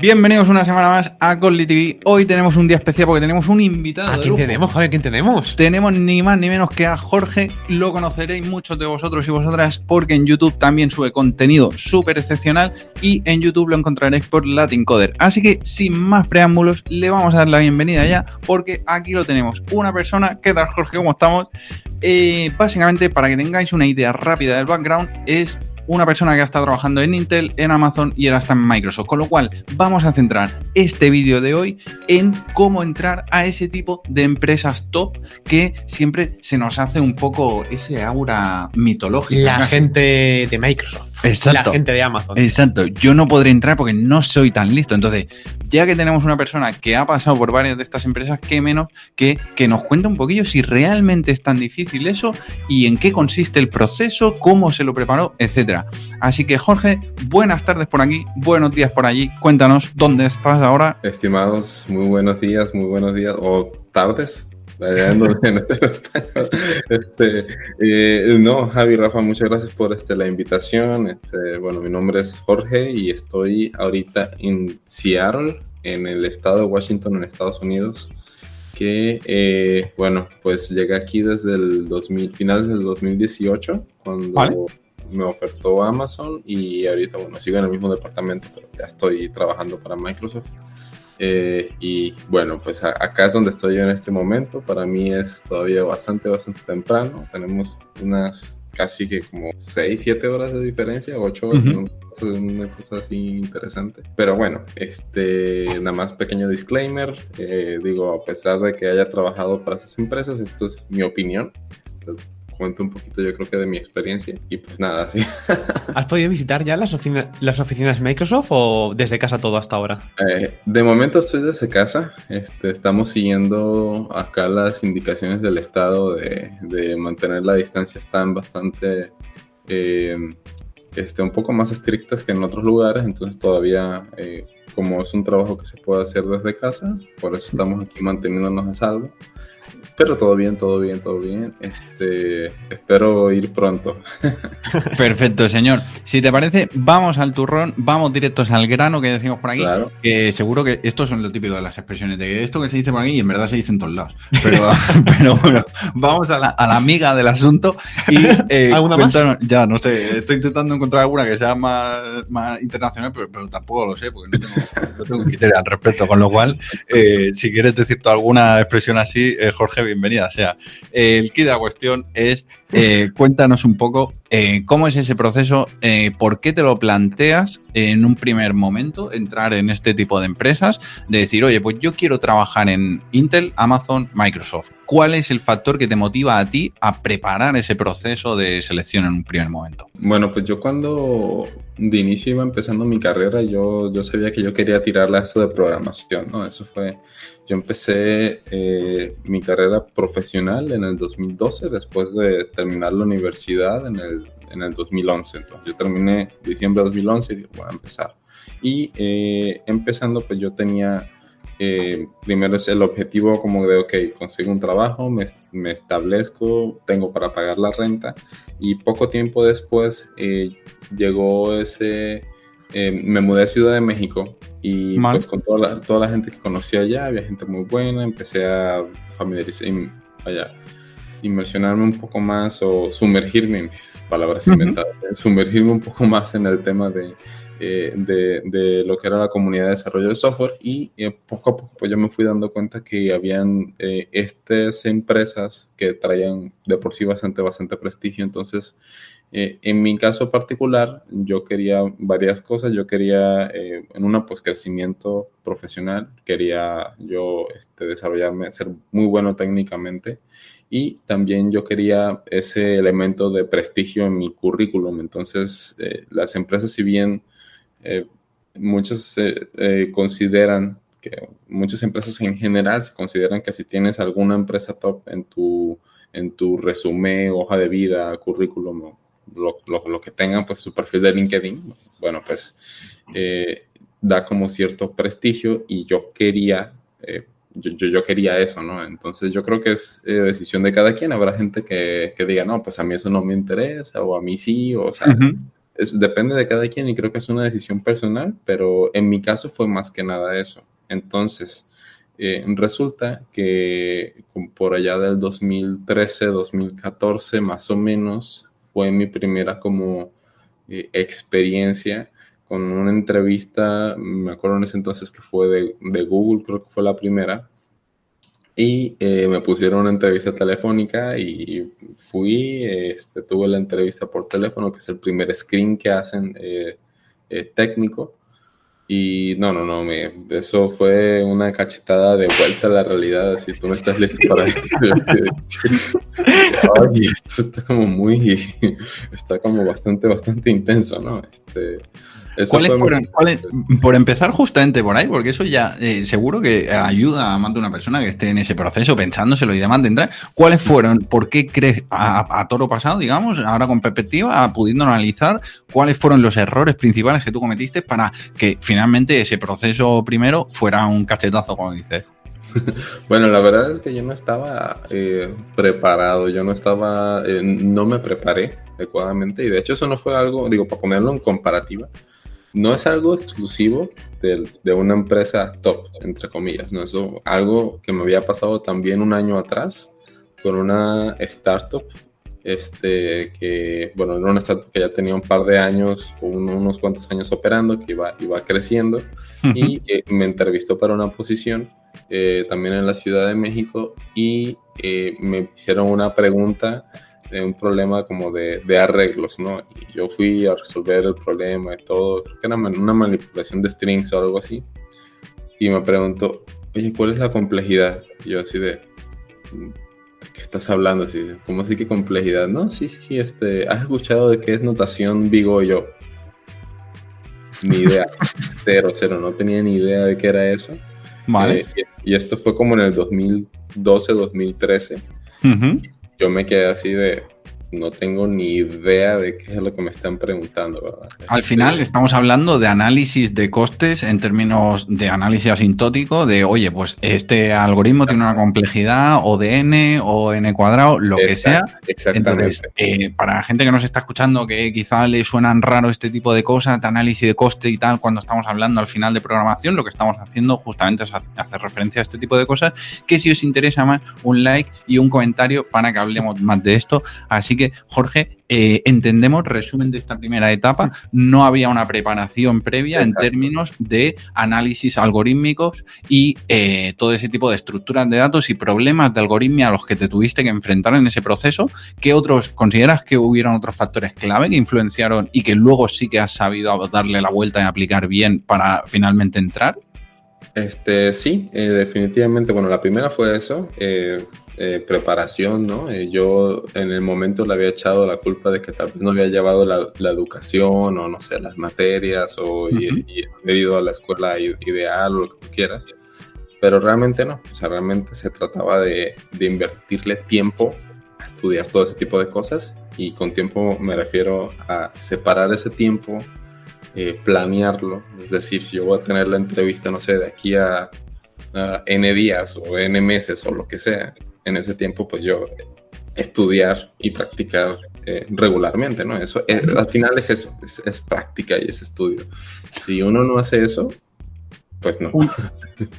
Bienvenidos una semana más a Colly TV. Hoy tenemos un día especial porque tenemos un invitado. ¿A quién tenemos, Fabio? ¿Quién tenemos? Tenemos ni más ni menos que a Jorge. Lo conoceréis muchos de vosotros y vosotras porque en YouTube también sube contenido súper excepcional y en YouTube lo encontraréis por Latin Coder. Así que sin más preámbulos, le vamos a dar la bienvenida ya porque aquí lo tenemos. Una persona, ¿qué tal Jorge? ¿Cómo estamos? Eh, básicamente, para que tengáis una idea rápida del background, es una persona que ha estado trabajando en Intel, en Amazon y ahora está en Microsoft. Con lo cual, vamos a centrar este vídeo de hoy en cómo entrar a ese tipo de empresas top que siempre se nos hace un poco ese aura mitológica. La gente de Microsoft. Exacto. La gente de Amazon. Exacto. Yo no podré entrar porque no soy tan listo. Entonces, ya que tenemos una persona que ha pasado por varias de estas empresas, qué menos que, que nos cuente un poquillo si realmente es tan difícil eso y en qué consiste el proceso, cómo se lo preparó, etcétera. Así que, Jorge, buenas tardes por aquí, buenos días por allí. Cuéntanos dónde estás ahora. Estimados, muy buenos días, muy buenos días o tardes. Este, eh, no, Javi, Rafa, muchas gracias por este, la invitación. Este, bueno, mi nombre es Jorge y estoy ahorita en Seattle, en el estado de Washington, en Estados Unidos. Que, eh, bueno, pues llegué aquí desde el 2000, finales del 2018, cuando me ofertó Amazon y ahorita, bueno, sigo en el mismo departamento, pero ya estoy trabajando para Microsoft. Eh, y bueno, pues acá es donde estoy yo en este momento. Para mí es todavía bastante, bastante temprano. Tenemos unas casi que como 6, 7 horas de diferencia, 8 horas, una cosa así interesante. Pero bueno, este, nada más pequeño disclaimer. Eh, digo, a pesar de que haya trabajado para esas empresas, esto es mi opinión. Esto cuento un poquito yo creo que de mi experiencia y pues nada, sí. ¿Has podido visitar ya las, las oficinas Microsoft o desde casa todo hasta ahora? Eh, de momento estoy desde casa, este, estamos siguiendo acá las indicaciones del Estado de, de mantener la distancia, están bastante... Eh, este, un poco más estrictas que en otros lugares, entonces todavía, eh, como es un trabajo que se puede hacer desde casa, por eso estamos aquí manteniéndonos a salvo. Pero todo bien, todo bien, todo bien. Este, espero ir pronto. Perfecto, señor. Si te parece, vamos al turrón, vamos directos al grano que decimos por aquí. Claro. Que seguro que esto son lo típico de las expresiones de esto que se dice por aquí y en verdad se dice en todos lados. Pero, pero bueno, vamos a la, a la, amiga del asunto y eh, ¿Alguna más? Ya, no sé, estoy intentando encontrar alguna que sea más, más internacional, pero, pero, tampoco lo sé porque no tengo, no tengo criterio al respecto. Con lo cual, eh, si quieres decir tú alguna expresión así, eh, Jorge, bienvenida sea. el kit de la cuestión es, eh, cuéntanos un poco eh, cómo es ese proceso, eh, por qué te lo planteas en un primer momento, entrar en este tipo de empresas, de decir, oye, pues yo quiero trabajar en Intel, Amazon, Microsoft. ¿Cuál es el factor que te motiva a ti a preparar ese proceso de selección en un primer momento? Bueno, pues yo cuando de inicio iba empezando mi carrera, yo, yo sabía que yo quería tirarle a eso de programación, ¿no? Eso fue yo empecé eh, mi carrera profesional en el 2012, después de terminar la universidad en el, en el 2011. Entonces, yo terminé diciembre de 2011 y dije, voy a empezar. Y eh, empezando, pues yo tenía, eh, primero es el objetivo como de, ok, consigo un trabajo, me, me establezco, tengo para pagar la renta. Y poco tiempo después eh, llegó ese eh, me mudé a Ciudad de México y Mal. pues con toda la, toda la gente que conocía allá, había gente muy buena, empecé a familiarizar, vaya, inmersionarme un poco más o sumergirme en mis palabras Ujú. inventadas, eh, sumergirme un poco más en el tema de, eh, de, de lo que era la comunidad de desarrollo de software y poco a poco pues yo me fui dando cuenta que habían estas empresas que traían de por sí bastante, bastante prestigio, entonces eh, en mi caso particular, yo quería varias cosas. Yo quería, eh, en una, pues, crecimiento profesional. Quería yo este, desarrollarme, ser muy bueno técnicamente. Y también yo quería ese elemento de prestigio en mi currículum. Entonces, eh, las empresas, si bien eh, muchas consideran que muchas empresas en general se consideran que si tienes alguna empresa top en tu, en tu resumen, hoja de vida, currículum, lo, lo, lo, que tengan, pues su perfil de LinkedIn, bueno, pues eh, da como cierto prestigio y yo quería, eh, yo, yo, yo, quería eso, ¿no? Entonces yo creo que es eh, decisión de cada quien. Habrá gente que, que, diga, no, pues a mí eso no me interesa, o a mí sí, o, o sea, uh -huh. es, depende de cada quien y creo que es una decisión personal, pero en mi caso fue más que nada eso. Entonces, eh, resulta que por allá del 2013, 2014 más o menos, fue mi primera como eh, experiencia con una entrevista, me acuerdo en ese entonces que fue de, de Google, creo que fue la primera, y eh, me pusieron una entrevista telefónica y fui, este, tuve la entrevista por teléfono, que es el primer screen que hacen eh, eh, técnico. Y no, no, no, me, eso fue una cachetada de vuelta a la realidad. Si tú no estás listo para esto, esto está como muy, está como bastante, bastante intenso, ¿no? Este, ¿Cuáles fueron, por empezar justamente por ahí, porque eso ya eh, seguro que ayuda a más de una persona que esté en ese proceso pensándoselo y demás de entrar, ¿cuáles fueron, por qué crees, a, toro pasado, digamos, ahora con perspectiva, pudiendo analizar cuáles fueron los errores principales que tú cometiste para que finalmente ese proceso primero fuera un cachetazo, como dices? Bueno, la verdad es que yo no estaba eh, preparado, yo no estaba, eh, no me preparé adecuadamente y de hecho eso no fue algo, digo, para ponerlo en comparativa, no es algo exclusivo de, una empresa top, entre comillas, ¿no? Es algo que me había pasado también un año atrás con una startup, este, que, bueno, era una startup que ya tenía un par de años, unos cuantos años operando, que iba, iba creciendo, y eh, me entrevistó para una posición eh, también en la Ciudad de México, y eh, me hicieron una pregunta de un problema como de, de, arreglos, ¿no? Y yo fui a resolver el problema y todo, creo que era una manipulación de strings o algo así. Y me preguntó, oye, ¿cuál es la complejidad? Y yo así de, ¿de qué estás hablando? Así, ¿Cómo así que complejidad? No, sí, sí, este, ¿has escuchado de qué es notación Vigo yo? Ni idea, cero, cero, no tenía ni idea de qué era eso. Vale. Eh, y, esto fue como en el 2012, 2013 yo me quedé así de, no tengo ni idea de qué es lo que me están preguntando. ¿verdad? Al final estamos hablando de análisis de costes en términos de análisis asintótico, de oye, pues este algoritmo tiene una complejidad o de n o n cuadrado, lo que sea. Exactamente. Entonces, eh, para gente que nos está escuchando que quizá le suenan raro este tipo de cosas, de análisis de coste y tal, cuando estamos hablando al final de programación, lo que estamos haciendo justamente es hacer referencia a este tipo de cosas, que si os interesa más, un like y un comentario para que hablemos más de esto. Así que, Jorge, eh, entendemos, resumen de esta primera etapa, no había una preparación previa en términos de análisis algorítmicos y eh, todo ese tipo de estructuras de datos y problemas de algoritmia a los que te tuviste que enfrentar en ese proceso. ¿Qué otros consideras que hubieron otros factores clave que influenciaron y que luego sí que has sabido darle la vuelta y aplicar bien para finalmente entrar? Este, sí, eh, definitivamente. Bueno, la primera fue eso. Eh, preparación, ¿no? Eh, yo en el momento le había echado la culpa de que tal vez no había llevado la, educación o no sé, las materias o he ido a la escuela ideal o lo que tú quieras, pero realmente no, o sea, realmente se trataba de, de invertirle tiempo a estudiar todo ese tipo de cosas y con tiempo me refiero a separar ese tiempo, eh, planearlo, es decir, si yo voy a tener la entrevista, no sé, de aquí a N días o N meses o lo que sea, en ese tiempo, pues yo estudiar y practicar eh, regularmente, ¿no? Eso, eh, al final es eso, es, es, práctica y es estudio. Si uno no hace eso, pues no.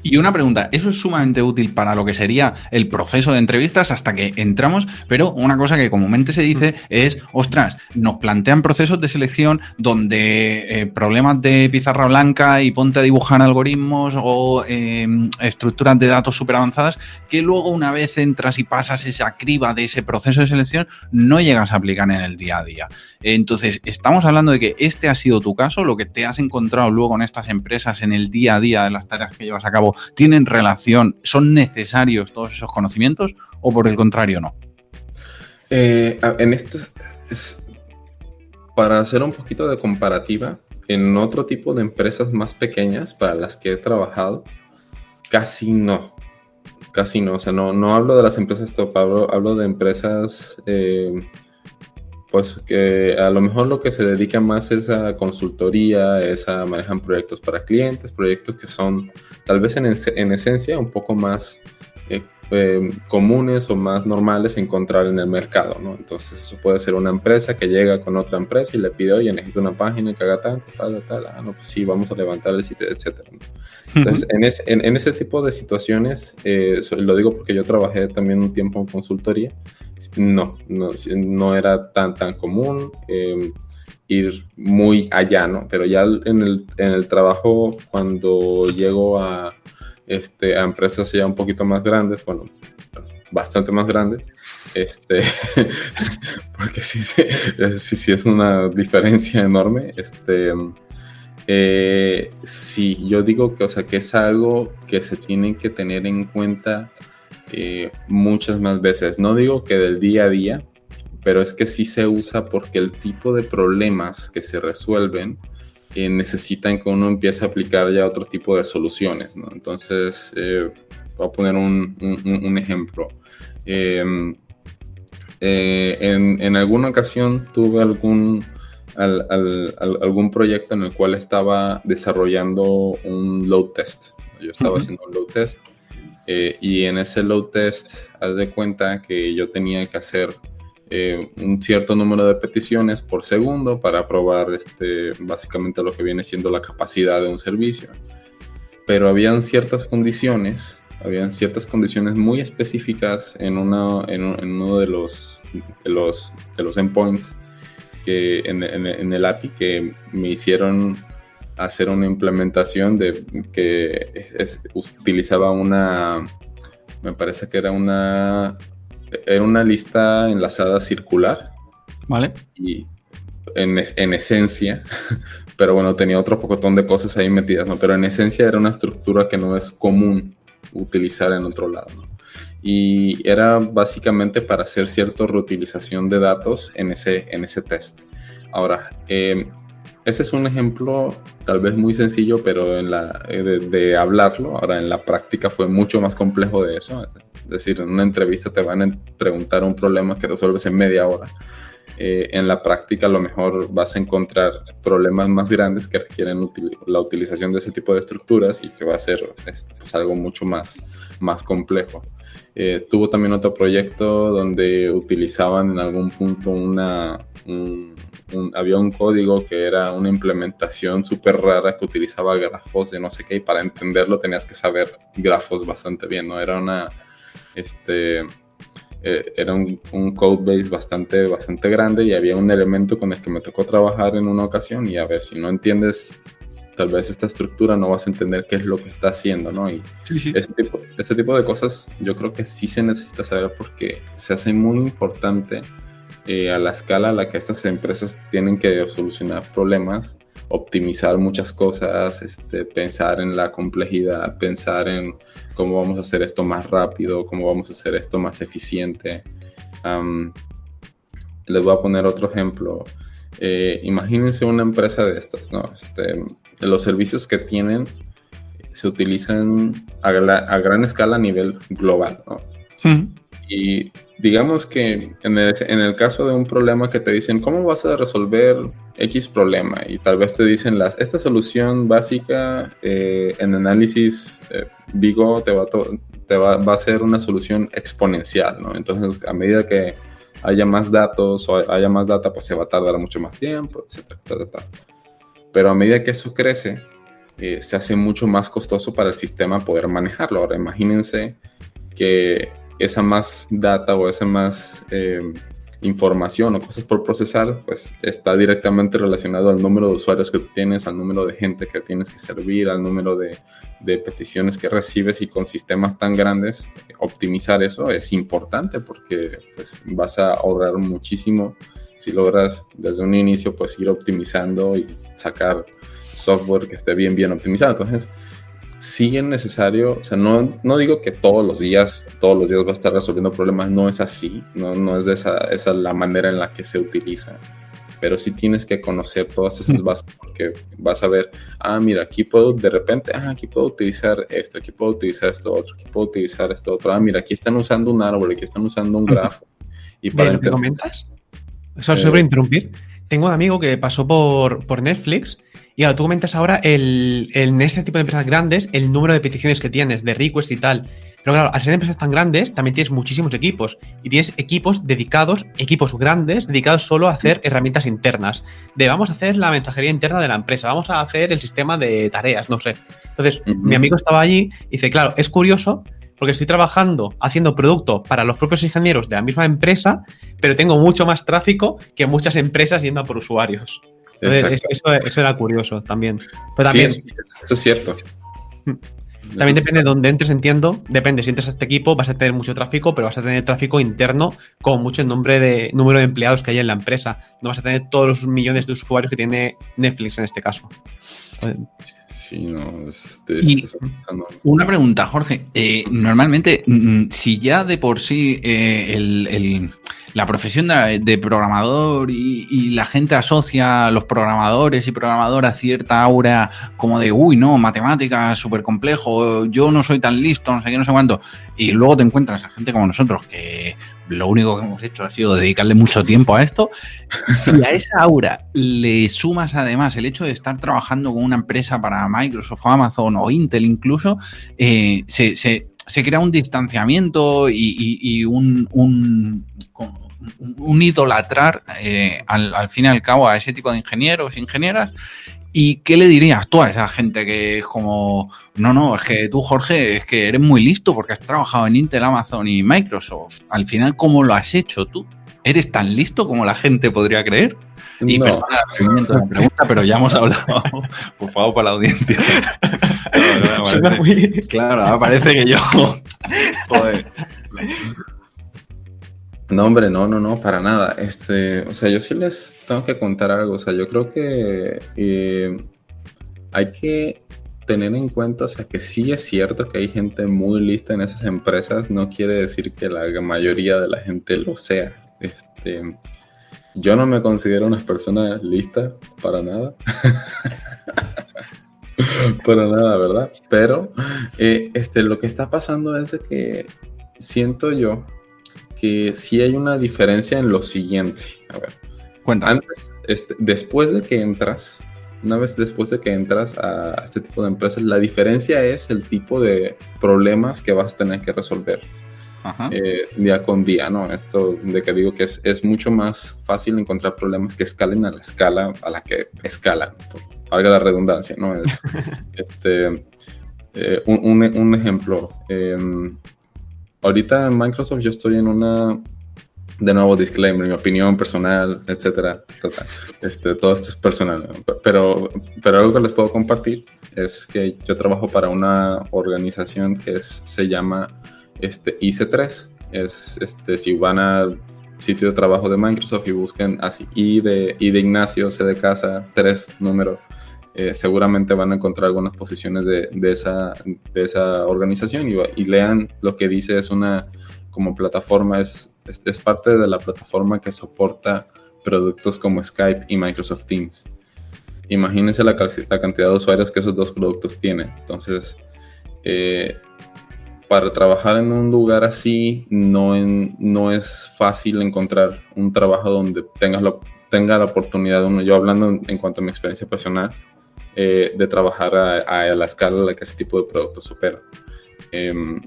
Y una pregunta, eso es sumamente útil para lo que sería el proceso de entrevistas hasta que entramos, pero una cosa que comúnmente se dice es, ostras, nos plantean procesos de selección donde eh, problemas de pizarra blanca y ponte a dibujar algoritmos o em, estructuras de datos súper avanzadas que luego una vez entras y pasas esa criba de ese proceso de selección no llegas a aplicar en el día a día. Entonces, estamos hablando de que este ha sido tu caso, lo que te has encontrado luego en estas empresas en el día a día de las tareas que llevas a cabo tienen relación, son necesarios todos esos conocimientos o por el contrario no? Eh, en este, para hacer un poquito de comparativa, en otro tipo de empresas más pequeñas para las que he trabajado, casi no. Casi no. O sea, no, no hablo de las empresas top, hablo, de empresas eh, pues que a lo mejor lo que se dedica más es a consultoría, es a manejar proyectos para clientes, proyectos que son tal vez en, esencia un poco más eh, eh, comunes o más normales encontrar en el mercado, ¿no? Entonces eso puede ser una empresa que llega con otra empresa y le pide, oye, necesito una página que haga tanto, tal, tal, ah, no, pues sí, vamos a levantar el sitio, etcétera. Entonces, en, en, ese tipo de situaciones, eh, lo digo porque yo trabajé también un tiempo en consultoría, no, no, no era tan, tan común. Eh, ir muy allá, ¿no? Pero ya en el, en el trabajo, cuando llego a, este, a empresas ya un poquito más grandes, bueno, bastante más grandes, este, porque sí, sí, sí, es una diferencia enorme, este, eh, sí, yo digo que, o sea, que es algo que se tiene que tener en cuenta eh, muchas más veces. No digo que del día a día, pero es que sí se usa porque el tipo de problemas que se resuelven eh, necesitan que uno empiece a aplicar ya otro tipo de soluciones, ¿no? Entonces, eh, voy a poner un, un, ejemplo. Em, eh, en, en, alguna ocasión tuve algún, algún proyecto en el cual estaba desarrollando un load test. Yo estaba haciendo un load test y en ese load test, haz de cuenta que yo tenía que hacer eh, un cierto número de peticiones por segundo para probar este, básicamente lo que viene siendo la capacidad de un servicio. Pero habían ciertas condiciones, habían ciertas condiciones muy específicas en, una, en, uno de los, de los, de los endpoints que en, en, el API que me hicieron hacer una implementación de que utilizaba una, me parece que era una era una lista enlazada circular. Vale. Y en, en, esencia, pero bueno, tenía otro pocotón de cosas ahí metidas, ¿no? Pero en esencia era una estructura que no es común utilizar en otro lado, ¿no? Y era básicamente para hacer cierta reutilización de datos en ese, en ese test. Ahora, eh, ese es un ejemplo tal vez muy sencillo, pero eh, de, hablarlo, ahora en la práctica fue mucho más complejo de eso. Es decir, en una entrevista te van a preguntar un problema que resuelves en media hora. Eh, en la práctica a lo mejor vas a encontrar problemas más grandes que requieren la utilización de ese tipo de estructuras y que va a ser este, pues, algo mucho más, más complejo. Eh, tuvo también otro proyecto donde utilizaban en algún punto una, había un código que era una implementación súper rara que utilizaba grafos de no sé qué y para entenderlo tenías que saber grafos bastante bien, ¿no? Era una, este, eh, era un, un code base bastante, bastante grande y había un elemento con el que me tocó trabajar en una ocasión y a ver, si no entiendes tal vez esta estructura no vas a entender qué es lo que está haciendo, ¿no? Y Este, tipo, este tipo de cosas yo creo que sí se necesita saber porque se hace muy importante eh, a la escala a la que estas empresas tienen que solucionar problemas, optimizar muchas cosas, este, pensar en la complejidad, pensar en cómo vamos a hacer esto más rápido, cómo vamos a hacer esto más eficiente. les voy a poner otro ejemplo. Eh, imagínense una empresa de estas, ¿no? Este, los servicios que tienen se utilizan a, gran escala a nivel global, ¿no? Y digamos que en el, caso de un problema que te dicen, ¿cómo vas a resolver X problema? Y tal vez te dicen, las, esta solución básica eh, en análisis eh, Vigo te, va, te va, va, a ser una solución exponencial, ¿no? Entonces, a medida que haya más datos o haya más data, pues se va a tardar mucho más tiempo, etcétera, Pero a medida que eso crece, eh, se hace mucho más costoso para el sistema poder manejarlo. Ahora, imagínense que esa más data o esa más eh, información o cosas por procesar, pues está directamente relacionado al número de usuarios que tú tienes, al número de gente que tienes que servir, al número de, de peticiones que recibes y con sistemas tan grandes, optimizar eso es importante porque pues, vas a ahorrar muchísimo si logras desde un inicio pues ir optimizando y sacar software que esté bien, bien optimizado. Entonces, sigue necesario, o sea, no, no digo que todos los días, todos los días va a estar resolviendo problemas, no es así, no, no es de esa, esa la manera en la que se utiliza, pero sí tienes que conocer todas esas bases porque vas a ver, ah, mira, aquí puedo, de repente, ah, aquí puedo utilizar esto, aquí puedo utilizar esto otro, aquí puedo utilizar esto otro, ah, mira, aquí están usando un árbol, aquí están usando un grafo. Y para ¿Te comentas? Solo sobre eh, interrumpir. Tengo un amigo que pasó por, por Netflix y ahora tú comentas ahora el, en este tipo de empresas grandes el número de peticiones que tienes, de requests y tal. Pero claro, al ser empresas tan grandes, también tienes muchísimos equipos. Y tienes equipos dedicados, equipos grandes, dedicados solo a hacer herramientas internas. De vamos a hacer la mensajería interna de la empresa, vamos a hacer el sistema de tareas, no sé. Entonces, mi amigo estaba allí y dice, claro, es curioso porque estoy trabajando haciendo producto para los propios ingenieros de la misma empresa, pero tengo mucho más tráfico que muchas empresas yendo a por usuarios. Entonces, eso, era curioso también. Pero también sí, eso es cierto. También depende de dónde entres, entiendo. Depende, si entres a este equipo vas a tener mucho tráfico, pero vas a tener tráfico interno con mucho nombre de, número de empleados que hay en la empresa. No vas a tener todos los millones de usuarios que tiene Netflix en este caso. Sí, no, este, Una pregunta, Jorge. Eh, normalmente, mm, si ya de por sí eh, el la profesión de, programador y, la gente asocia a los programadores y programadoras cierta aura como de, uy, no, matemáticas, súper complejo, yo no soy tan listo, no sé qué, no sé cuánto. Y luego te encuentras a gente como nosotros que lo único que hemos hecho ha sido dedicarle mucho tiempo a esto. Si a esa aura le sumas además el hecho de estar trabajando con una empresa para Microsoft, Amazon o Intel incluso, eh, se, se crea un distanciamiento y, un, un, idolatrar eh, al, fin y al cabo a ese tipo de ingenieros, ingenieras. ¿Y qué le dirías tú a esa gente que es como, no, no, es que tú, Jorge, es que eres muy listo porque has trabajado en Intel, Amazon y Microsoft? Al final, ¿cómo lo has hecho tú? ¿Eres tan listo como la gente podría creer? Y no. perdona la pregunta, pero ya hemos hablado. Por favor, para la audiencia. Claro, parece que yo. Joder. No, hombre, no, no, no, para nada. Este, o sea, yo sí les tengo que contar algo. O sea, yo creo que eh, hay que tener en cuenta, o sea, que sí es cierto que hay gente muy lista en esas empresas. No quiere decir que la mayoría de la gente lo sea. Este, yo no me considero una persona lista para nada. para nada, ¿verdad? Pero eh, este, lo que está pasando es que siento yo que sí hay una diferencia en lo siguiente. A ver, cuéntame. Este, después de que entras, una vez después de que entras a este tipo de empresas, la diferencia es el tipo de problemas que vas a tener que resolver. Eh, día con día, ¿no? Esto de que digo que es, es, mucho más fácil encontrar problemas que escalen a la escala a la que escalan, valga la redundancia, ¿no? este, eh, un, un, ejemplo, em, ahorita en Microsoft yo estoy en una, de nuevo disclaimer, mi opinión personal, etcétera, este, todo esto es personal, pero, pero algo que les puedo compartir es que yo trabajo para una organización que es, se llama este, IC3. Es, este, si van al sitio de trabajo de Microsoft y busquen así, I de, I de Ignacio, C de casa, 3 número, eh, seguramente van a encontrar algunas posiciones de, esa, de esa organización y, lean lo que dice, es una como plataforma, es, es, parte de la plataforma que soporta productos como Skype y Microsoft Teams. Imagínense la, cantidad de usuarios que esos dos productos tienen. Entonces, eh, para trabajar en un lugar así no, no es fácil encontrar un trabajo donde tengas la, tenga la oportunidad, uno, yo hablando en, cuanto a mi experiencia personal, eh, de trabajar a, la escala a la que ese tipo de productos opera. Em,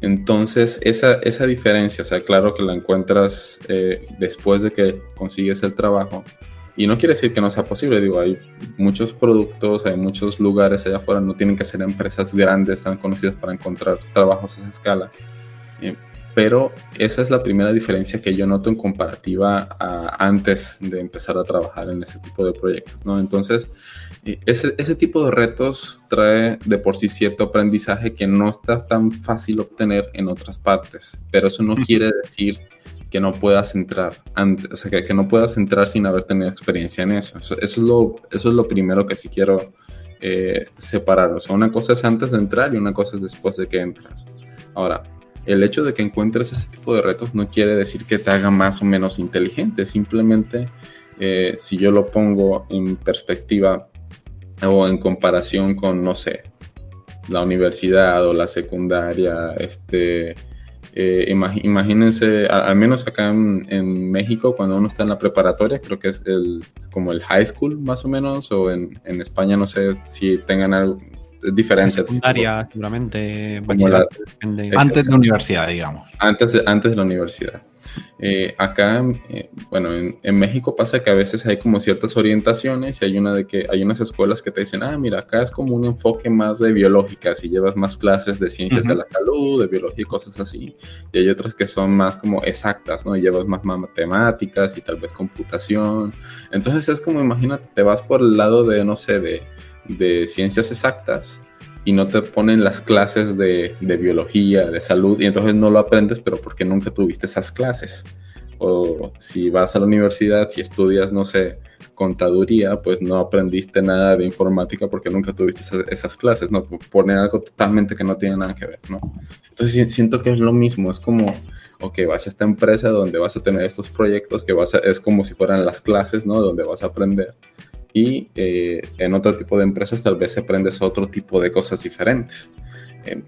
entonces, esa, esa diferencia, o sea, claro que la encuentras eh, después de que consigues el trabajo, y no quiere decir que no sea posible, digo, hay muchos productos, hay muchos lugares allá afuera, no tienen que ser empresas grandes, tan conocidas para encontrar trabajos a esa escala. Eh, pero esa es la primera diferencia que yo noto en comparativa a antes de empezar a trabajar en ese tipo de proyectos, ¿no? Entonces, eh, ese, ese tipo de retos trae de por sí cierto aprendizaje que no está tan fácil obtener en otras partes, pero eso no quiere decir que no puedas entrar antes, o sea, que, no puedas entrar sin haber tenido experiencia en eso. Eso, es, lo, eso es lo primero que sí quiero eh, separar. O sea, una cosa es antes de entrar y una cosa es después de que entras. Ahora, el hecho de que encuentres ese tipo de retos no quiere decir que te haga más o menos inteligente. Simplemente, eh, si yo lo pongo en perspectiva o en comparación con, no sé, la universidad o la secundaria, este, eh, imagínense, al, menos acá en, México, cuando uno está en la preparatoria, creo que es el, como el high school más o menos, o en, España no sé si tengan algo, diferente. Secundaria, seguramente. Como la- depende. Antes de la universidad, digamos. Antes de, antes de la universidad. Eh, acá, eh, bueno, en, en México pasa que a veces hay como ciertas orientaciones y hay una de que hay unas escuelas que te dicen, ah, mira, acá es como un enfoque más de biológicas y llevas más clases de ciencias de la salud, de biología y cosas así. Y hay otras que son más como exactas, ¿no? Y llevas más matemáticas y tal vez computación. Entonces es como, imagínate, te vas por el lado de, no sé, de, de ciencias exactas y no te ponen las clases de, de biología, de salud, y entonces no lo aprendes, pero porque nunca tuviste esas clases. O si vas a la universidad, si estudias, no sé, contaduría, pues no aprendiste nada de informática porque nunca tuviste esas, esas clases, ¿no? Poner algo totalmente que no tiene nada que ver, ¿no? Entonces si- siento que es lo mismo, es como, ok, vas a esta empresa donde vas a tener estos proyectos que vas a, es como si fueran las clases, ¿no? Donde vas a aprender y eh, en otro tipo de empresas tal vez aprendes otro tipo de cosas diferentes. Eh,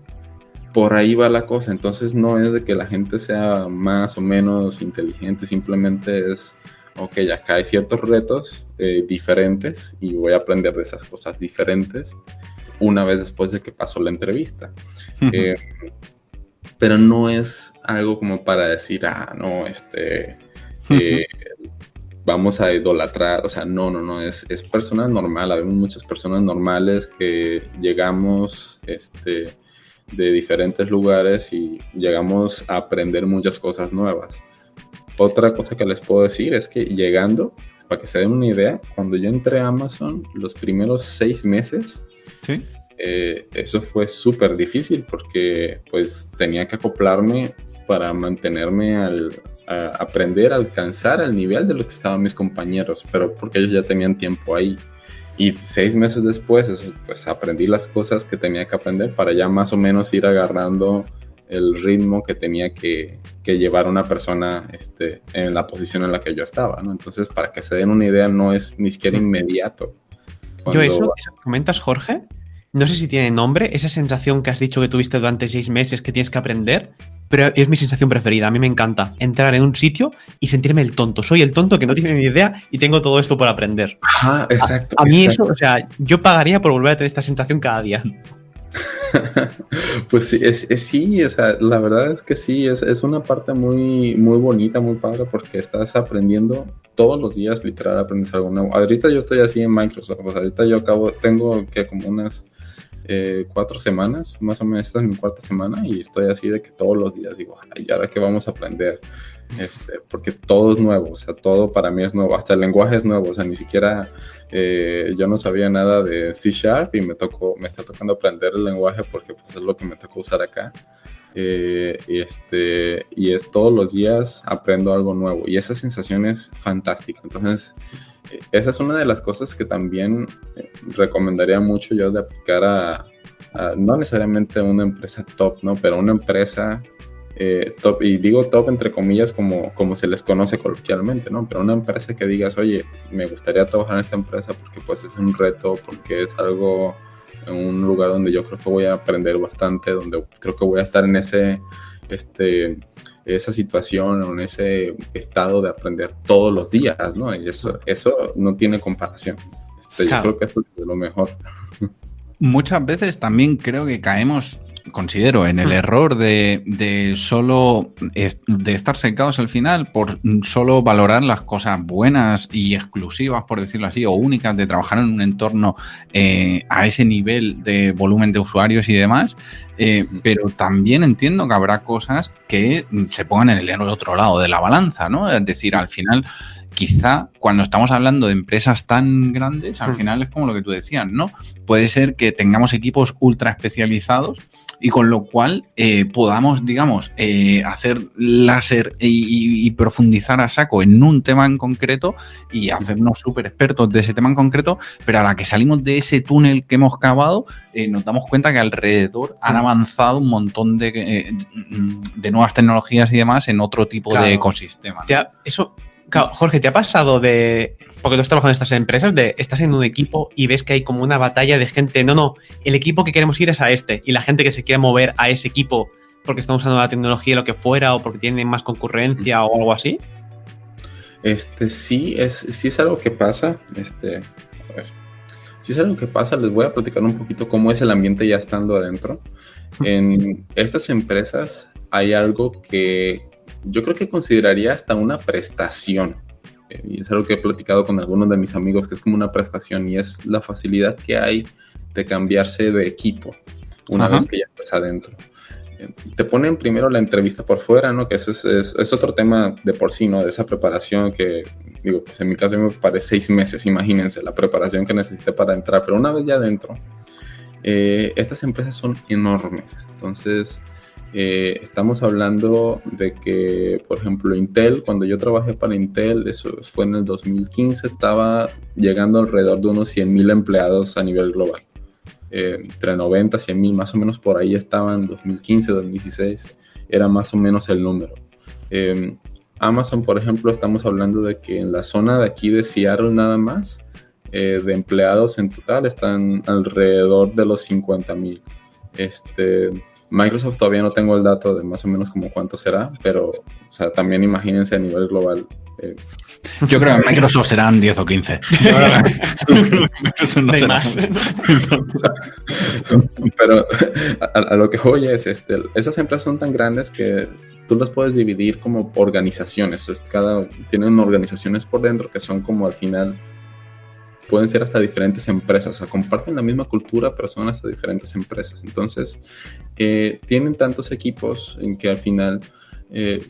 por ahí va la cosa, entonces no es de que la gente sea más o menos inteligente, simplemente es, ok, acá hay ciertos retos eh, diferentes y voy a aprender de esas cosas diferentes una vez después de que pasó la entrevista. Eh, pero no es algo como para decir, ah, no, este, eh, vamos a idolatrar, o sea, no, no, no, es, es personas normal, habemos muchas personas normales que llegamos, este, de diferentes lugares y llegamos a aprender muchas cosas nuevas. Otra cosa que les puedo decir es que llegando, para que se den una idea, cuando yo entré a Amazon, los primeros seis meses, Sí. eh, eso fue súper difícil porque pues tenía que acoplarme para mantenerme al a aprender a alcanzar el nivel de los que estaban mis compañeros, pero porque ellos ya tenían tiempo ahí. Y seis meses después, pues aprendí las cosas que tenía que aprender para ya más o menos ir agarrando el ritmo que tenía que, que llevar una persona este, en la posición en la que yo estaba, ¿no? Entonces, para que se den una idea, no es ni siquiera inmediato. Yo eso, eso que comentas, Jorge, no sé si tiene nombre, esa sensación que has dicho que tuviste durante seis meses que tienes que aprender, pero es mi sensación preferida. A mí me encanta entrar en un sitio y sentirme el tonto. Soy el tonto que no tiene ni idea y tengo todo esto por aprender. Ajá, exacto. A mí exacto. eso, o sea, yo pagaría por volver a tener esta sensación cada día. Pues sí, es, es- sí, o sea, la verdad es que sí, es, es una parte muy, muy bonita, muy padre, porque estás aprendiendo todos los días, literal, aprendes algo nuevo. Ahorita yo estoy así en Microsoft, o sea, ahorita yo acabo, tengo que como unas eh, cuatro semanas, más o menos esta es mi cuarta semana, y estoy así de que todos los días digo, ¿y ahora qué vamos a aprender? Este, porque todo es nuevo, o sea, todo para mí es nuevo, hasta el lenguaje es nuevo, o sea, ni siquiera eh, yo no sabía nada de C Sharp y me tocó, me está tocando aprender el lenguaje porque pues es lo que me tocó usar acá. Eh, este, y es todos los días aprendo algo nuevo y esa sensación es fantástica. Entonces, esa es una de las cosas que también eh, recomendaría mucho yo de aplicar a, no necesariamente una empresa top, ¿no? Pero una empresa eh, top, y digo top entre comillas como, como se les conoce coloquialmente, ¿no? Pero una empresa que digas, oye, me gustaría trabajar en esta empresa porque pues es un reto, porque es algo, un lugar donde yo creo que voy a aprender bastante, donde creo que voy a estar en ese, este, esa situación o en ese estado de aprender todos los días, ¿no? Y eso, eso no tiene comparación. Este, Claro. Yo creo que eso es lo mejor. Muchas veces también creo que caemos, considero, en el Mm. error de, de solo est- de estar secados al final por solo valorar las cosas buenas y exclusivas, por decirlo así, o únicas de trabajar en un entorno eh, a ese nivel de volumen de usuarios y demás. Eh, pero también entiendo que habrá cosas que se pongan en el otro lado de la balanza, ¿no? Es decir, al final quizá cuando estamos hablando de empresas tan grandes, al Hmm. final es como lo que tú decías, ¿no? Puede ser que tengamos equipos ultra especializados y con lo cual eh, podamos, digamos, eh, hacer láser y, profundizar a saco en un tema en concreto y hacernos súper expertos de ese tema en concreto, pero a la que salimos de ese túnel que hemos cavado, eh, nos damos cuenta que alrededor han avanzado un montón de, de nuevas tecnologías y demás en otro tipo Claro. de ecosistema. Te ha- eso, Jorge, ¿te ha pasado de, porque tú has trabajado en estas empresas, de estás en un equipo y ves que hay como una batalla de gente, no, no, el equipo que queremos ir es a este, y la gente que se quiere mover a ese equipo porque están usando la tecnología, lo que fuera, o porque tienen más concurrencia o algo así? Este sí es, sí es algo que pasa. Este, a ver. si es algo que pasa, les voy a platicar un poquito cómo es el ambiente ya estando adentro. En estas empresas hay algo que yo creo que consideraría hasta una prestación. Eh, y es algo que he platicado con algunos de mis amigos, que es como una prestación y es la facilidad que hay de cambiarse de equipo una vez que ya estás adentro. Eh, te ponen primero la entrevista por fuera, ¿no? Que eso es, es, otro tema de por sí, ¿no? De esa preparación que, digo, pues en mi caso me parece seis meses, imagínense, la preparación que necesité para entrar, pero una vez ya adentro, eh, estas empresas son enormes, entonces eh, estamos hablando de que, por ejemplo, Intel, cuando yo trabajé para Intel, eso fue en el 2015, estaba llegando alrededor de unos 100.000 empleados a nivel global. Eh, entre 90 y 100 mil, más o menos por ahí estaban 2015, 2016, era más o menos el número. Eh, Amazon, por ejemplo, estamos hablando de que en la zona de aquí de Seattle nada más, de empleados en total están alrededor de los 50 mil. Este, Microsoft todavía no tengo el dato de más o menos como cuánto será, pero o sea, también imagínense a nivel global. Eh. Yo creo que Microsoft serán 10 o 15. no será. más. pero a, lo que voy es, este, esas empresas son tan grandes que tú las puedes dividir como organizaciones. cada, tienen organizaciones por dentro que son como al final pueden ser hasta diferentes empresas, o sea, comparten la misma cultura, pero son hasta diferentes empresas. Entonces, eh, tienen tantos equipos en que al final eh,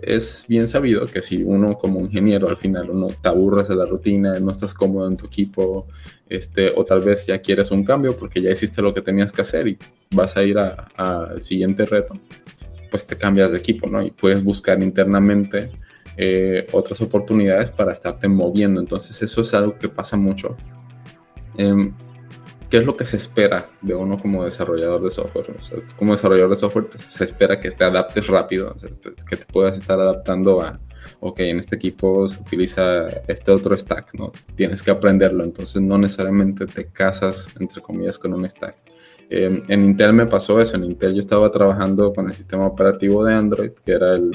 es bien sabido que si uno como ingeniero al final uno te aburres de la rutina, no estás cómodo en tu equipo, este, o tal vez ya quieres un cambio porque ya hiciste lo que tenías que hacer y vas a ir al siguiente reto, pues te cambias de equipo, ¿no? Y puedes buscar internamente eh, otras oportunidades para estarte moviendo. Entonces eso es algo que pasa mucho. Em, ¿Qué es lo que se espera de uno como desarrollador de software? como desarrollador de software se espera que te adaptes rápido, que te puedas estar adaptando a, ok, en este equipo se utiliza este otro stack, ¿no? Tienes que aprenderlo, entonces no necesariamente te casas, entre comillas, con un stack. Em, en Intel me pasó eso. En Intel yo estaba trabajando con el sistema operativo de Android, que era el,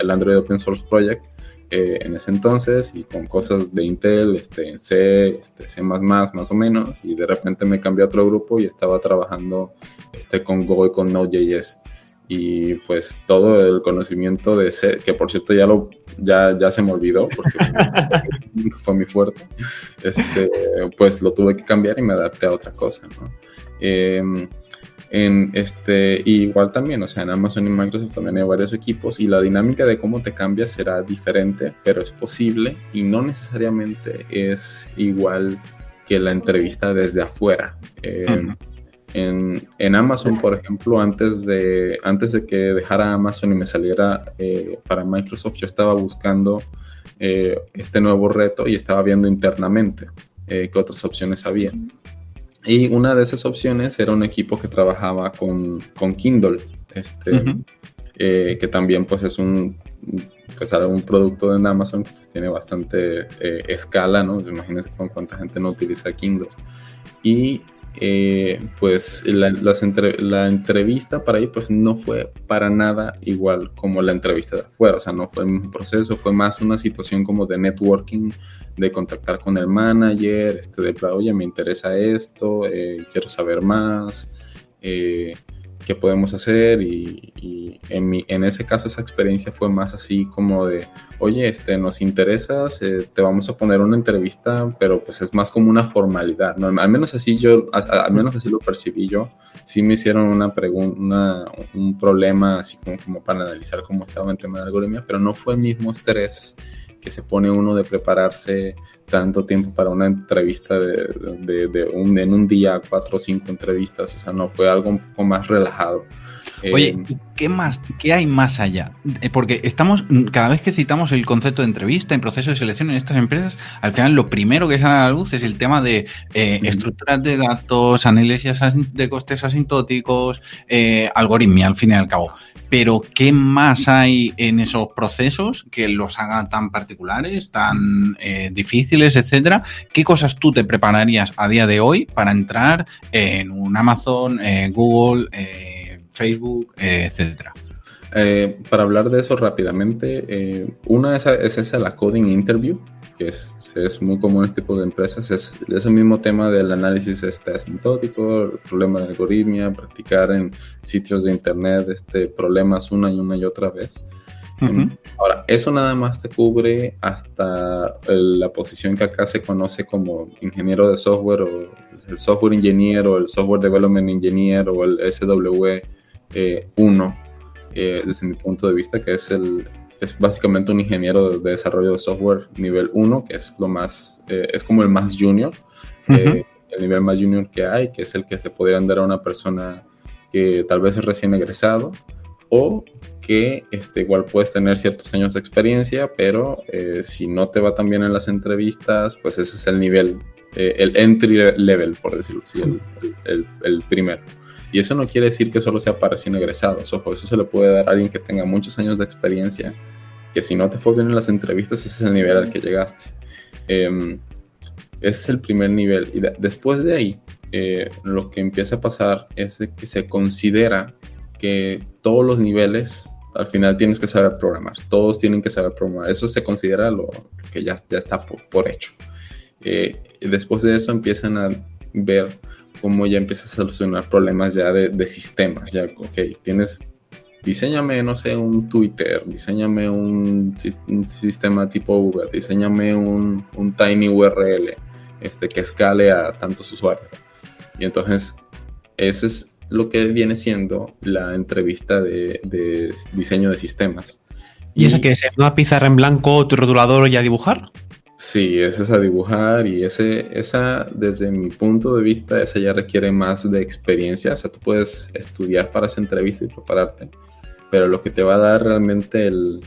el, Android Open Source Project eh, en ese entonces, y con cosas de Intel, este, C, este, C++, más o menos, y de repente me cambié a otro grupo y estaba trabajando este, con Go y con Node.js. Y pues todo el conocimiento de C, que por cierto ya, lo, ya, ya se me olvidó porque fue mi fuerte, este, pues lo tuve que cambiar y me adapté a otra cosa, ¿no? Em, en este, igual también, o sea, en Amazon y Microsoft también hay varios equipos y la dinámica de cómo te cambias será diferente, pero es posible y no necesariamente es igual que la entrevista desde afuera. Em, en, en, Amazon, por ejemplo, antes de, antes de que dejara Amazon y me saliera eh, para Microsoft, yo estaba buscando eh, este nuevo reto y estaba viendo internamente eh, qué otras opciones había. Y una de esas opciones era un equipo que trabajaba con, con Kindle, este, eh, que también pues es un, pues, un producto de Amazon que pues, tiene bastante eh, escala, ¿no? Imagínense con cuánta gente no utiliza Kindle. Y eh, pues la, la, entrevista para ahí pues no fue para nada igual como la entrevista de afuera, o sea, no fue un proceso, fue más una situación como de networking, de contactar con el manager, este, de, oye, me interesa esto, eh, quiero saber más. Eh, qué podemos hacer y, en, mi, en, ese caso esa experiencia fue más así como de, oye, este, nos interesas, te vamos a poner una entrevista, pero pues es más como una formalidad, ¿no? Al menos así yo, al menos así lo percibí yo, sí me hicieron una pregunta, un problema así como, como para analizar cómo estaba en tema de algoritmia, pero no fue el mismo estrés que se pone uno de prepararse tanto tiempo para una entrevista de, un, en un día, cuatro o cinco entrevistas, o sea, no fue algo un poco más relajado. Oye, eh, ¿qué más? ¿Qué hay más allá? Eh, porque estamos, cada vez que citamos el concepto de entrevista en proceso de selección en estas empresas, al final lo primero que sale a la luz es el tema de eh, estructuras de datos, análisis de costes asintóticos, algoritmia, al fin y al cabo. Pero, ¿qué más hay en esos procesos que los hagan tan particulares, tan eh, difíciles, etcétera? ¿Qué cosas tú te prepararías a día de hoy para entrar en un Amazon, eh, Google, eh, Facebook, etcétera? Eh, para hablar de eso rápidamente, eh, una es, es, esa, la coding interview, que es, es, muy común en este tipo de empresas. Es, es el mismo tema del análisis este, asintótico, el problema de algoritmia, practicar en sitios de internet este, problemas una y una y otra vez. Uh -huh. Ahora, eso nada más te cubre hasta el, la posición que acá se conoce como ingeniero de software o el software engineer o el software development engineer o el SW1 eh, eh, desde mi punto de vista, que es el es básicamente un ingeniero de, de desarrollo de software nivel 1, que es lo más, eh, es como el más junior, uh -huh. el nivel más junior que hay, que es el que se podrían dar a una persona que tal vez es recién egresado o que este, igual puedes tener ciertos años de experiencia, pero eh, si no te va tan bien en las entrevistas, pues ese es el nivel, eh, el entry level, por decirlo así, el, el, el, primero. Y eso no quiere decir que solo sea para recién egresados, ojo, eso se le puede dar a alguien que tenga muchos años de experiencia, que si no te fue bien en las entrevistas, ese es el nivel al que llegaste. Eh, ese es el primer nivel. Y de, después de ahí, eh, lo que empieza a pasar es que se considera que todos los niveles al final tienes que saber programar. Todos tienen que saber programar. Eso se considera lo que ya, está por, por hecho. Eh, después de eso empiezan a ver cómo ya empiezas a solucionar problemas ya de, de sistemas. Ya, ok, tienes, diseñame, no sé, un Twitter, diseñame un, un sistema tipo Google, diseñame un, un Tiny URL este, que escale a tantos usuarios. Y entonces, ese es lo que viene siendo la entrevista de, de diseño de sistemas. ¿Y, ¿Y esa que es una pizarra en blanco, tu rotulador y a dibujar? Sí, esa es a dibujar y ese, esa, desde mi punto de vista, esa ya requiere más de experiencia. O sea, tú puedes estudiar para esa entrevista y prepararte, pero lo que te va a dar realmente el,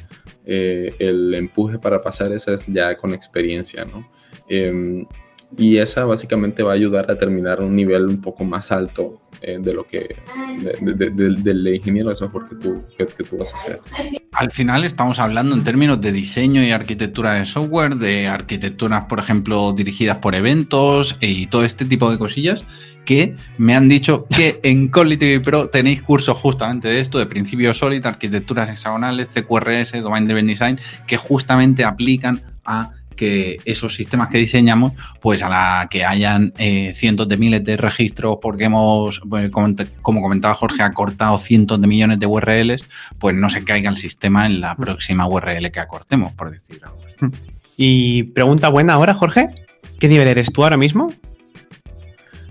eh, el empuje para pasar esa es ya con experiencia, ¿no? Eh, y esa básicamente va a ayudar a terminar un nivel un poco más alto eh, de lo que de, de, de, del ingeniero de software que tú, que, que, tú vas a hacer. Al final estamos hablando en términos de diseño y arquitectura de software, de arquitecturas, por ejemplo, dirigidas por eventos y todo este tipo de cosillas que me han dicho que en Quality Pro tenéis cursos justamente de esto, de principios sólidos, arquitecturas hexagonales, CQRS, Domain Driven Design, que justamente aplican a que esos sistemas que diseñamos, pues a la que hayan eh, cientos de miles de registros, porque hemos, pues, como, comentaba Jorge, acortado cientos de millones de URLs, pues no se caiga el sistema en la próxima URL que acortemos, por decir algo. Y pregunta buena ahora, Jorge, ¿qué nivel eres tú ahora mismo?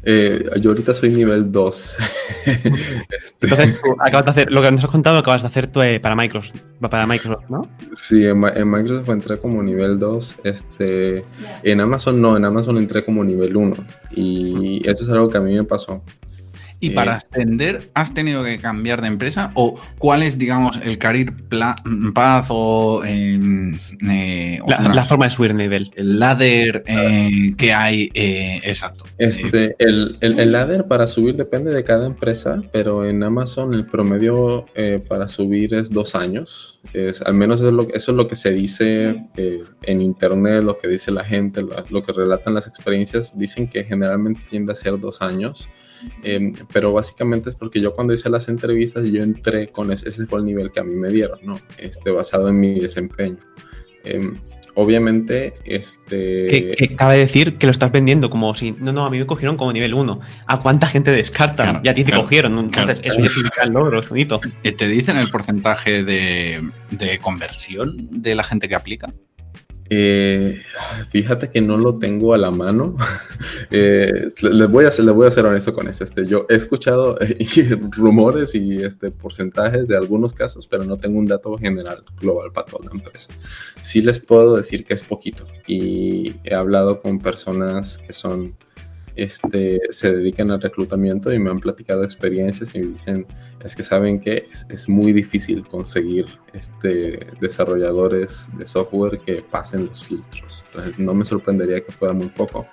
Eh, yo ahorita soy nivel 2. este... Entonces, tú acabas de hacer, lo que nos has contado, acabas de hacer tú eh, para Microsoft, para Microsoft, ¿no? Sí, en, en, Microsoft entré como nivel 2. Este, en Amazon no, en Amazon entré como nivel 1. Y esto es algo que a mí me pasó. ¿Y eh, para ascender has tenido que cambiar de empresa? ¿O cuál es, digamos, el career path o, eh, eh, la, la, forma de subir nivel? El ladder eh, que hay, eh, exacto. Este, el, el, el, ladder para subir depende de cada empresa, pero en Amazon el promedio eh, para subir es dos años. Es, al menos eso es, lo, eso es lo que se dice en internet, lo que dice la gente, lo, lo que relatan las experiencias. Dicen que generalmente tiende a ser dos años. Eh, pero básicamente es porque yo cuando hice las entrevistas yo entré con ese, ese fue el nivel que a mí me dieron, ¿no? Este, basado en mi desempeño. Eh, obviamente, este... Que, que, cabe decir que lo estás vendiendo como si, no, no, a mí me cogieron como nivel 1. ¿A cuánta gente descartan? Claro, y a ti te claro, cogieron. Entonces, claro. eso ya es un gran logro, es bonito. ¿Te dicen el porcentaje de, de conversión de la gente que aplica? Eh, fíjate que no lo tengo a la mano. eh, les, voy a ser, les voy a ser honesto con esto. Este, yo he escuchado rumores y este, porcentajes de algunos casos, pero no tengo un dato general global para toda la empresa. Sí les puedo decir que es poquito y he hablado con personas que son este, se dedican al reclutamiento y me han platicado experiencias y me dicen, es que saben que es, es, muy difícil conseguir este, desarrolladores de software que pasen los filtros. Entonces no me sorprendería que fuera muy poco.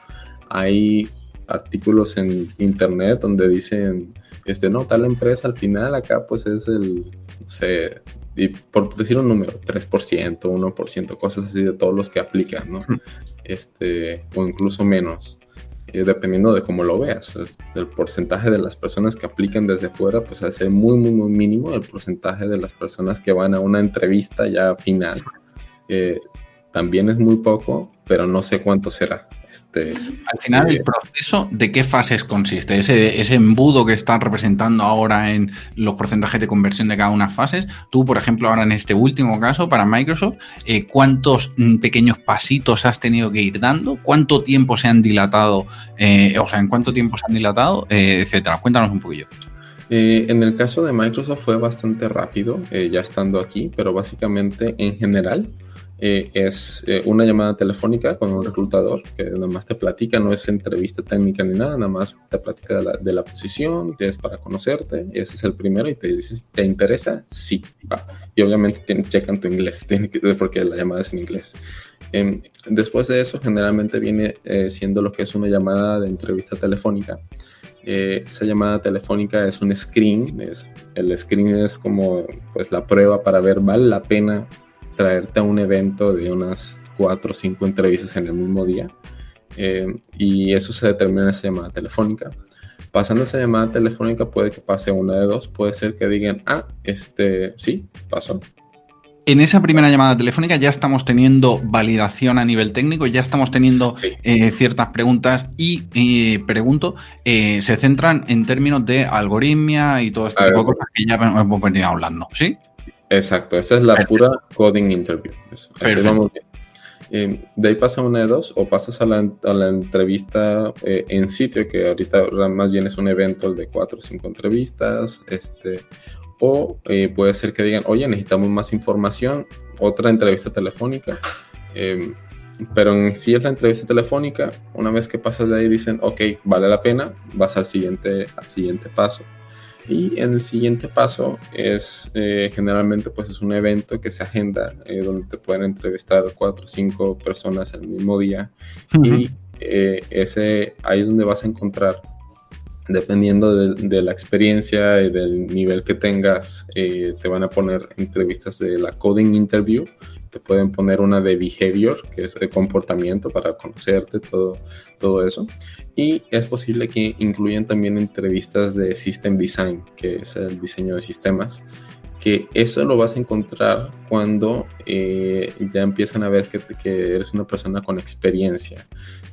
Hay artículos en internet donde dicen, este, no, tal empresa al final acá pues es el, no sé, y por decir un número, 3%, 1%, cosas así de todos los que aplican, ¿no? Este, o incluso menos. Eh, dependiendo de cómo lo veas. El porcentaje de las personas que aplican desde fuera, pues hace muy, muy, muy mínimo. El porcentaje de las personas que van a una entrevista ya final eh, también es muy poco, pero no sé cuánto será. Este, Al final, ¿el eh, proceso de qué fases consiste? Ese, ese embudo que están representando ahora en los porcentajes de conversión de cada una de las fases. Tú, por ejemplo, ahora en este último caso, para Microsoft, eh, ¿cuántos mm, pequeños pasitos has tenido que ir dando? ¿Cuánto tiempo se han dilatado? Eh, o sea, ¿en cuánto tiempo se han dilatado? etcétera. Cuéntanos un poquillo. en el caso de Microsoft fue bastante rápido, ya estando aquí, pero básicamente en general eh, es eh, una llamada telefónica con un reclutador que nada más te platica, no es entrevista técnica ni nada, nada más te platica de la, de la posición, es para conocerte, ese es el primero y te dices, ¿te interesa? Sí, va. Y obviamente tiene, checan tu inglés, que, porque la llamada es en inglés. Em, después de eso, generalmente viene eh, siendo lo que es una llamada de entrevista telefónica. esa llamada telefónica es un screen, es, el screen es como pues la prueba para ver vale la pena traerte a un evento de unas cuatro o cinco entrevistas en el mismo día. Eh, y eso se determina en esa llamada telefónica. Pasando esa llamada telefónica puede que pase una de dos, puede ser que digan, ah, este, sí, pasó. En esa primera llamada telefónica ya estamos teniendo validación a nivel técnico, ya estamos teniendo eh, ciertas preguntas y pregunto, eh, se centran en términos de algoritmia y todo este tipo de cosas que ya hemos venido hablando, ¿sí? Exacto, esa es la pura coding interview. Eh, de ahí pasa una de dos, o pasas a la, entrevista eh, en sitio, que ahorita más bien es un evento de cuatro o cinco entrevistas, este, o eh, puede ser que digan, oye, necesitamos más información, otra entrevista telefónica. Em, pero en sí es la entrevista telefónica, una vez que pasas de ahí dicen, ok, vale la pena, vas al siguiente, al siguiente paso. Y en el siguiente paso es eh, generalmente pues es un evento que se agenda eh, donde te pueden entrevistar cuatro o cinco personas el mismo día. Y eh, ese ahí es donde vas a encontrar dependiendo de, de, la experiencia y del nivel que tengas te van a poner entrevistas de la coding interview te pueden poner una de behavior, que es el comportamiento para conocerte, todo, todo eso. Y es posible que incluyan también entrevistas de system design, que es el diseño de sistemas, que eso lo vas a encontrar cuando eh, ya empiezan a ver que, que, eres una persona con experiencia.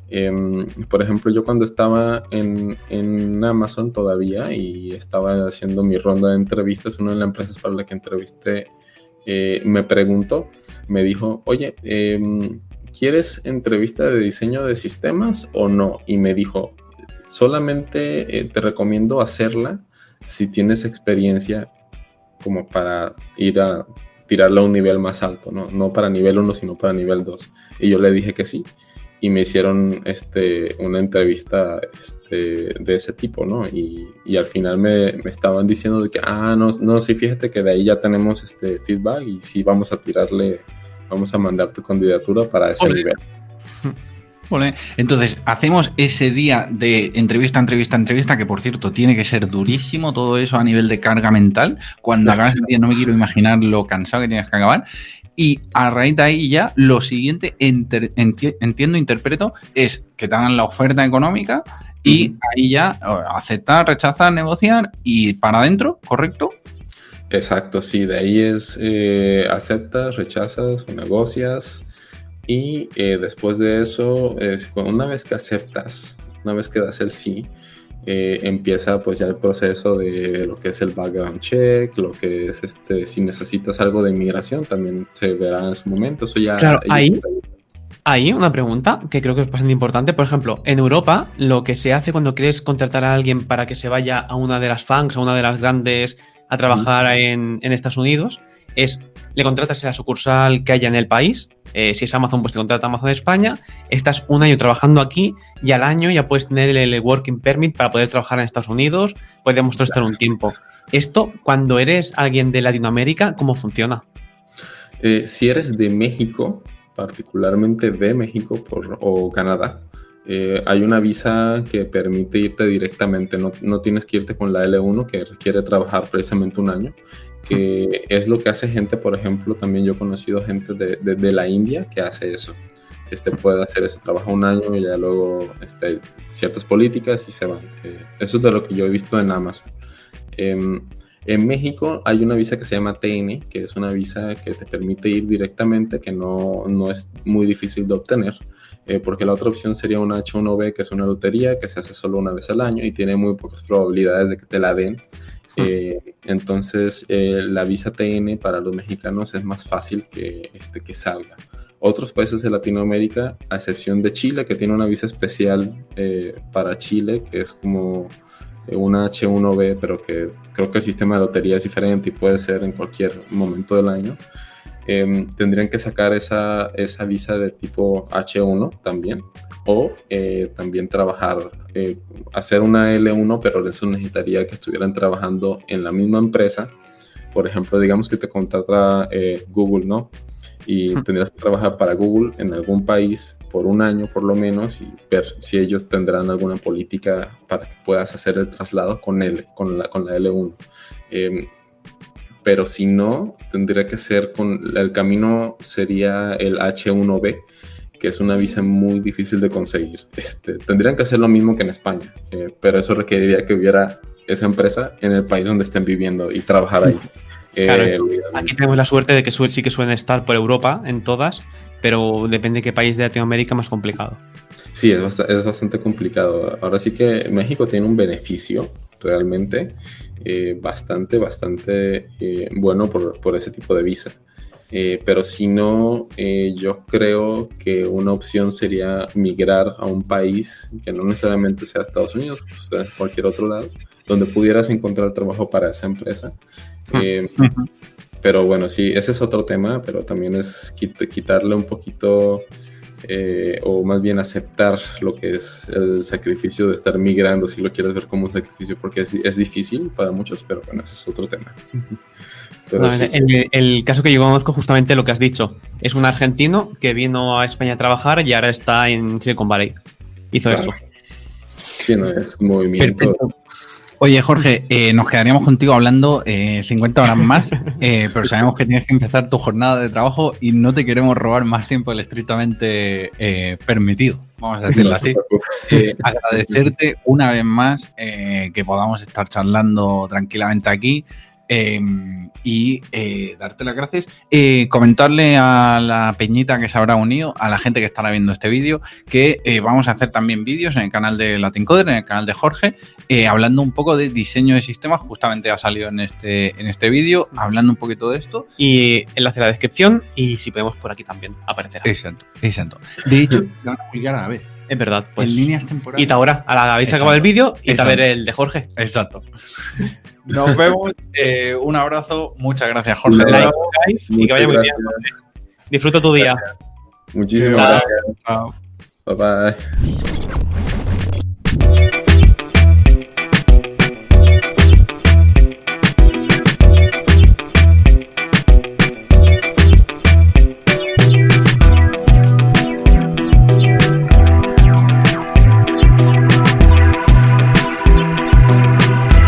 Em, por ejemplo, yo cuando estaba en, en, Amazon todavía y estaba haciendo mi ronda de entrevistas, una de las empresas para la que entrevisté eh, me preguntó, me dijo, oye, em, ¿quieres entrevista de diseño de sistemas o no? Y me dijo, solamente eh, te recomiendo hacerla si tienes experiencia como para ir a tirarla a un nivel más alto, ¿no? No para nivel 1, sino para nivel 2. Y yo le dije que sí y me hicieron este, una entrevista este, de ese tipo, ¿no? Y, y al final me, me, estaban diciendo de que, ah, no, no, sí, fíjate que de ahí ya tenemos este feedback y sí vamos a tirarle, vamos a mandar tu candidatura para ese nivel. Entonces, hacemos ese día de entrevista, entrevista, entrevista, que por cierto tiene que ser durísimo todo eso a nivel de carga mental. Cuando hagas el día no me quiero imaginar lo cansado que tienes que acabar. Y a raíz de ahí ya lo siguiente, entiendo, interpreto, es que te hagan la oferta económica y ahí ya aceptar, rechazar, negociar y para adentro, ¿correcto? Exacto, sí, de ahí es eh, aceptas, rechazas o negocias y eh, después de eso, una vez que aceptas, una vez que das el sí, eh, empieza pues ya el proceso de lo que es el background check, lo que es este, si necesitas algo de inmigración, también se verá en su momento. Eso ya, claro, ahí, ahí una pregunta que creo que es bastante importante. Por ejemplo, en Europa, lo que se hace cuando quieres contratar a alguien para que se vaya a una de las FANGs, a una de las grandes, a trabajar en, en Estados Unidos, es le contratas en la sucursal que haya en el país. Eh, si es Amazon, pues te contrata Amazon España. Estás un año trabajando aquí y al año ya puedes tener el, Working Permit para poder trabajar en Estados Unidos. Puedes demostrar estar un tiempo. Esto, cuando eres alguien de Latinoamérica, ¿cómo funciona? Eh, si eres de México, particularmente de México por, o Canadá, eh, hay una visa que permite irte directamente, no, no, tienes que irte con la L1 que requiere trabajar precisamente un año que es lo que hace gente, por ejemplo, también yo he conocido gente de, de, la India que hace eso. este, puede hacer ese trabajo un año y ya luego este, ciertas políticas y se van. Eh, eso es de lo que yo he visto en Amazon. Em, en México hay una visa que se llama TN, que es una visa que te permite ir directamente, que no, no es muy difícil de obtener, eh, porque la otra opción sería una H1B, que es una lotería que se hace solo una vez al año y tiene muy pocas probabilidades de que te la den. Eh, entonces, eh, la visa TN para los mexicanos es más fácil que, este, que salga. Otros países de Latinoamérica, a excepción de Chile, que tiene una visa especial para Chile, que es como una H1B, pero que creo que el sistema de lotería es diferente y puede ser en cualquier momento del año. Em, tendrían que sacar esa, esa, visa de tipo H1 también, o eh, también trabajar, eh, hacer una L1, pero eso necesitaría que estuvieran trabajando en la misma empresa. Por ejemplo, digamos que te contrata eh, Google, ¿no? Y tendrías que trabajar para Google en algún país por un año por lo menos y ver si ellos tendrán alguna política para que puedas hacer el traslado con, él, con, la, con la L1. Pero si no, tendría que ser con el camino sería el H1B, que es una visa muy difícil de conseguir. Este, tendrían que hacer lo mismo que en España, eh, pero eso requeriría que hubiera esa empresa en el país donde estén viviendo y trabajar ahí. Eh, aquí tenemos la suerte de que sí que suelen estar por Europa en todas, pero depende de qué país de Latinoamérica más complicado. Sí, es es bastante complicado. Ahora sí que México tiene un beneficio realmente eh, bastante, bastante eh, bueno por, por, ese tipo de visa. Eh, pero si no, yo creo que una opción sería migrar a un país que no necesariamente sea Estados Unidos, pues cualquier otro lado, donde pudieras encontrar trabajo para esa empresa. Pero bueno, sí, ese es otro tema, pero también es quitarle un poquito, eh, o más bien aceptar lo que es el sacrificio de estar migrando, si lo quieres ver como un sacrificio, porque es, es difícil para muchos, pero bueno, ese es otro tema. en el, caso que yo conozco, justamente lo que has dicho, es un argentino que vino a España a trabajar y ahora está en Silicon Valley. Hizo esto. Sí, no, es un movimiento. Oye, Jorge, eh, nos quedaríamos contigo hablando 50 eh, horas más, eh, pero sabemos que tienes que empezar tu jornada de trabajo y no te queremos robar más tiempo del estrictamente permitido, vamos a decirlo así. agradecerte una vez más que podamos estar charlando tranquilamente aquí. Em, y eh, darte las gracias. Eh, comentarle a la peñita que se habrá unido, a la gente que estará viendo este vídeo, que eh, vamos a hacer también vídeos en el canal de Latincoder, en el canal de Jorge, hablando un poco de diseño de sistemas. Justamente ha salido en este, en este vídeo, hablando un poquito de esto. Y enlace a la descripción, y si podemos por aquí también aparecerá. Exacto, exacto. De hecho, van a publicar a la vez. Es verdad, pues. En líneas temporales. Y ahora, a la habéis acabado el vídeo y a ver el de Jorge. Exacto. Nos vemos. Eh, un abrazo. Muchas gracias, Jorge. y que vaya muy bien. Disfruta tu día. Muchísimas gracias. Bye bye.